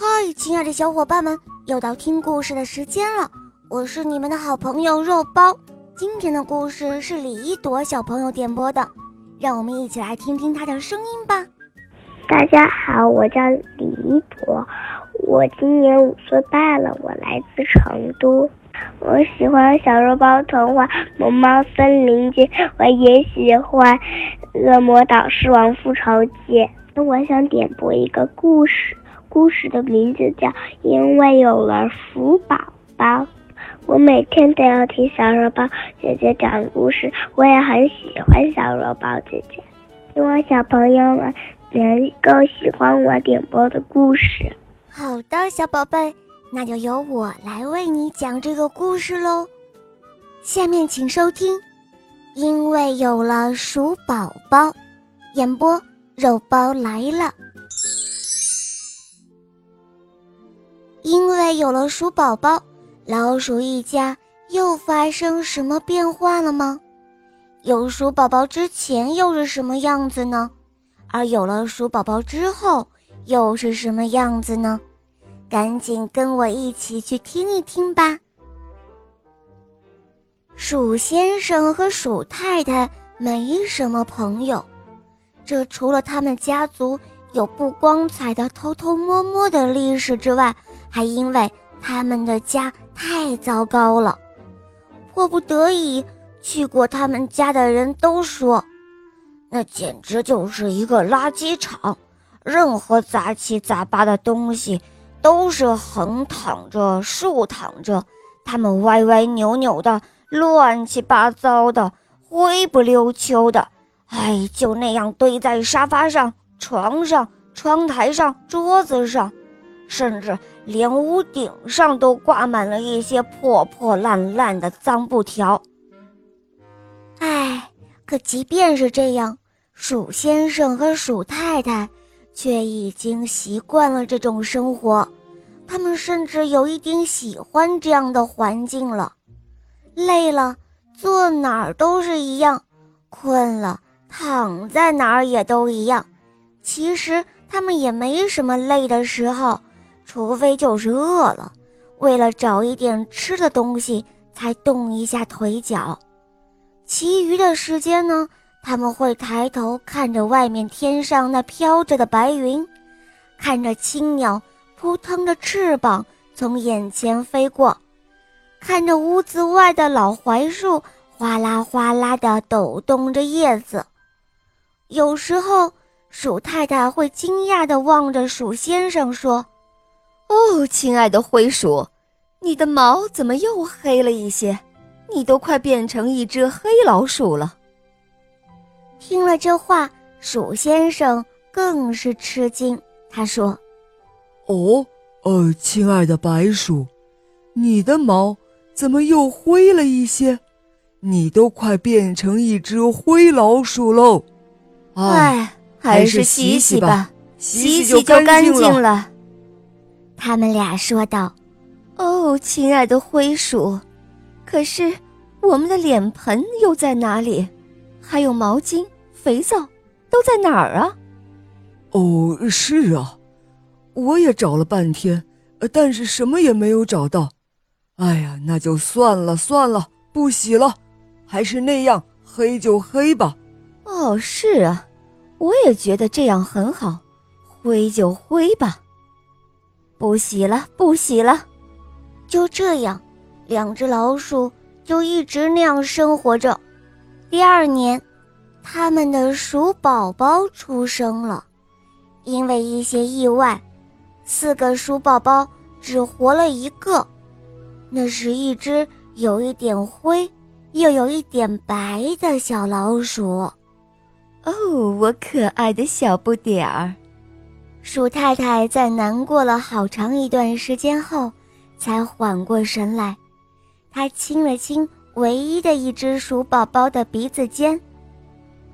嗨，亲爱的小伙伴们，又到听故事的时间了。我是你们的好朋友肉包。今天的故事是李一朵小朋友点播的，让我们一起来听听她的声音吧。大家好，我叫李一朵，我今年五岁半了，我来自成都。我喜欢小肉包童话《萌猫森林记》，我也喜欢《恶魔岛狮王复仇记》。我想点播一个故事。故事的名字叫《因为有了鼠宝宝》，我每天都要听小肉包姐姐讲故事，我也很喜欢小肉包姐姐。希望小朋友们能够喜欢我点播的故事。好的，小宝贝，那就由我来为你讲这个故事喽。下面请收听《因为有了鼠宝宝》，演播肉包来了。因为有了鼠宝宝，老鼠一家又发生什么变化了吗？有鼠宝宝之前又是什么样子呢？而有了鼠宝宝之后又是什么样子呢？赶紧跟我一起去听一听吧。鼠先生和鼠太太没什么朋友，这除了他们家族有不光彩的偷偷摸摸的历史之外，还因为他们的家太糟糕了，迫不得已去过他们家的人都说，那简直就是一个垃圾场，任何杂七杂八的东西都是横躺着、竖躺着，它们歪歪扭扭的、乱七八糟的、灰不溜秋的，哎，就那样堆在沙发上、床上、窗台上、桌子上。甚至连屋顶上都挂满了一些破破烂烂的脏布条。唉，可即便是这样，鼠先生和鼠太太却已经习惯了这种生活，他们甚至有一点喜欢这样的环境了。累了，坐哪儿都是一样；困了，躺在哪儿也都一样。其实他们也没什么累的时候。除非就是饿了，为了找一点吃的东西才动一下腿脚，其余的时间呢，他们会抬头看着外面天上那飘着的白云，看着青鸟扑腾着翅膀从眼前飞过，看着屋子外的老槐树哗啦哗啦地抖动着叶子。有时候，鼠太太会惊讶地望着鼠先生说。哦，亲爱的灰鼠，你的毛怎么又黑了一些？你都快变成一只黑老鼠了。听了这话，鼠先生更是吃惊。他说：“哦，呃，亲爱的白鼠，你的毛怎么又灰了一些？你都快变成一只灰老鼠喽！哎，还是洗洗吧，洗洗就干净了。”他们俩说道：“哦，亲爱的灰鼠，可是我们的脸盆又在哪里？还有毛巾、肥皂都在哪儿啊？”“哦，是啊，我也找了半天，但是什么也没有找到。哎呀，那就算了算了，不洗了，还是那样黑就黑吧。”“哦，是啊，我也觉得这样很好，灰就灰吧。”不洗了，不洗了，就这样，两只老鼠就一直那样生活着。第二年，他们的鼠宝宝出生了，因为一些意外，四个鼠宝宝只活了一个。那是一只有一点灰，又有一点白的小老鼠。哦，我可爱的小不点儿。鼠太太在难过了好长一段时间后，才缓过神来。她亲了亲唯一的一只鼠宝宝的鼻子尖。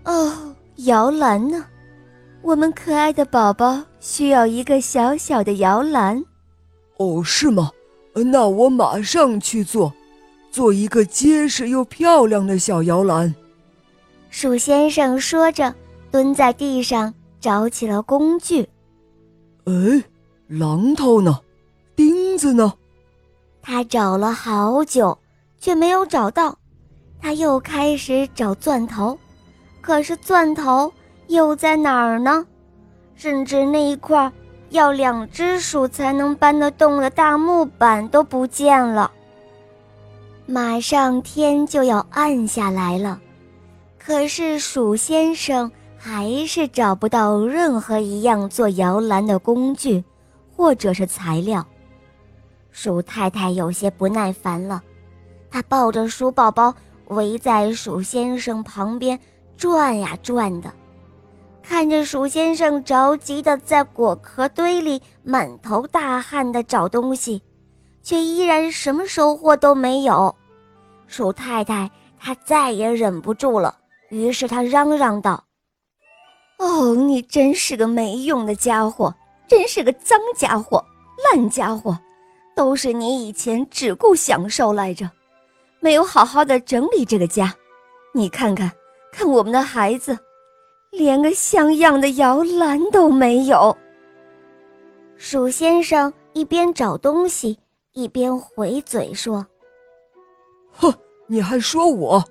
哦，摇篮呢？我们可爱的宝宝需要一个小小的摇篮。哦，是吗？那我马上去做，做一个结实又漂亮的小摇篮。鼠先生说着，蹲在地上找起了工具。哎，榔头呢？钉子呢？他找了好久，却没有找到。他又开始找钻头，可是钻头又在哪儿呢？甚至那一块要两只鼠才能搬得动的大木板都不见了。马上天就要暗下来了，可是鼠先生还是找不到任何一样做摇篮的工具，或者是材料。鼠太太有些不耐烦了，她抱着鼠宝宝围在鼠先生旁边转呀转的，看着鼠先生着急的在果壳堆里满头大汗的找东西，却依然什么收获都没有。鼠太太她再也忍不住了，于是她嚷嚷道：“哦，你真是个没用的家伙，真是个脏家伙，烂家伙！”都是你以前只顾享受来着，没有好好的整理这个家。你看看，看我们的孩子，连个像样的摇篮都没有。鼠先生一边找东西，一边回嘴说：“哼，你还说我？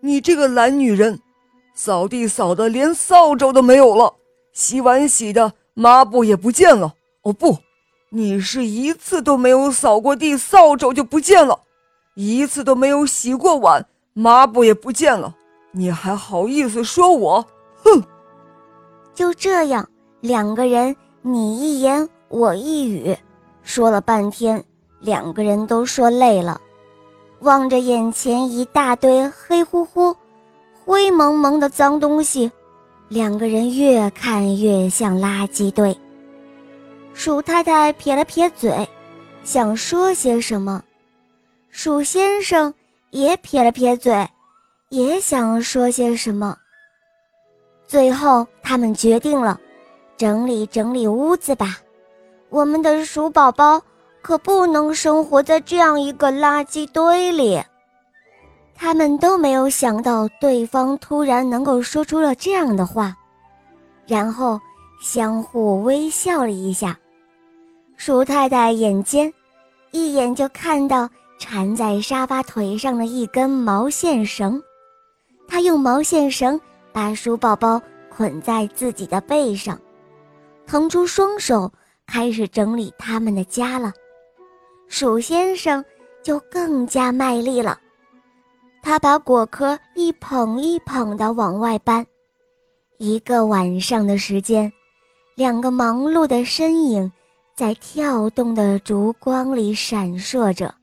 你这个懒女人，扫地扫的连扫帚都没有了，洗碗洗的抹布也不见了。哦不！”你是一次都没有扫过地，扫帚就不见了；一次都没有洗过碗，抹布也不见了。你还好意思说我？哼！就这样，两个人你一言我一语，说了半天，两个人都说累了，望着眼前一大堆黑乎乎、灰蒙蒙的脏东西，两个人越看越像垃圾堆。鼠太太撇了撇嘴，想说些什么；鼠先生也撇了撇嘴，也想说些什么。最后，他们决定了，整理整理屋子吧。我们的鼠宝宝可不能生活在这样一个垃圾堆里。他们都没有想到，对方突然能够说出了这样的话，然后相互微笑了一下。鼠太太眼尖，一眼就看到缠在沙发腿上的一根毛线绳。她用毛线绳把鼠宝宝捆在自己的背上，腾出双手开始整理他们的家了。鼠先生就更加卖力了，他把果壳一捧一捧地往外搬。一个晚上的时间，两个忙碌的身影。在跳动的烛光里闪烁着，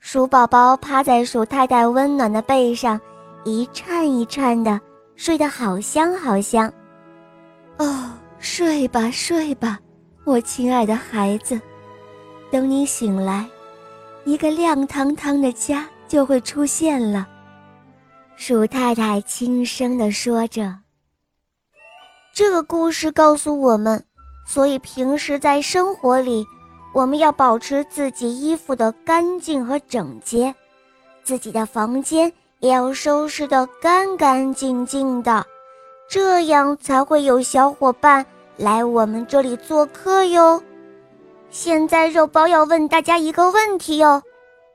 鼠宝宝趴在鼠太太温暖的背上，一颤一颤的，睡得好香好香。哦，睡吧睡吧，我亲爱的孩子，等你醒来，一个亮堂堂的家就会出现了。鼠太太轻声地说着。这个故事告诉我们。所以平时在生活里，我们要保持自己衣服的干净和整洁，自己的房间也要收拾得干干净净的，这样才会有小伙伴来我们这里做客哟。现在肉包要问大家一个问题哟：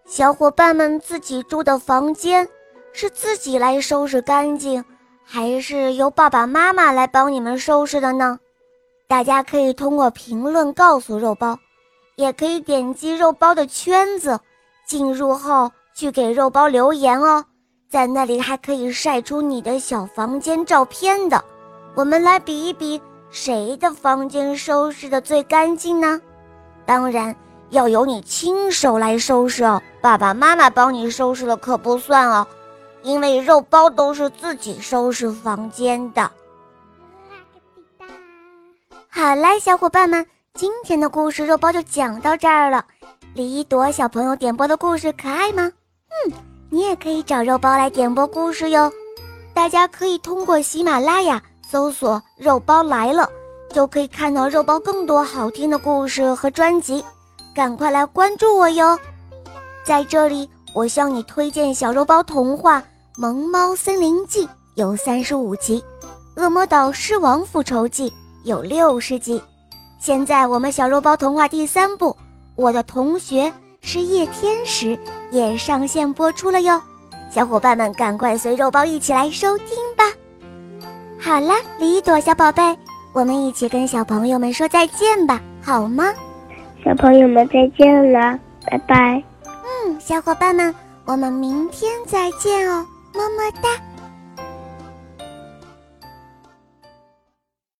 小伙伴们自己住的房间是自己来收拾干净，还是由爸爸妈妈来帮你们收拾的呢？大家可以通过评论告诉肉包，也可以点击肉包的圈子，进入后去给肉包留言哦，在那里还可以晒出你的小房间照片的。我们来比一比，谁的房间收拾的最干净呢？当然要由你亲手来收拾哦，爸爸妈妈帮你收拾了可不算哦，因为肉包都是自己收拾房间的。好啦，小伙伴们，今天的故事肉包就讲到这儿了。李一朵小朋友点播的故事可爱吗？嗯，你也可以找肉包来点播故事哟。大家可以通过喜马拉雅搜索“肉包来了”，就可以看到肉包更多好听的故事和专辑。赶快来关注我哟！在这里，我向你推荐小肉包童话《萌猫森林记》，有三十五集，《恶魔岛狮王复仇记》。有六十集，现在我们小肉包童话第三部《我的同学是夜天使》也上线播出了哟，小伙伴们赶快随肉包一起来收听吧。好了，李朵小宝贝，我们一起跟小朋友们说再见吧，好吗？小朋友们再见了，拜拜。嗯，小伙伴们，我们明天再见哦，么么哒。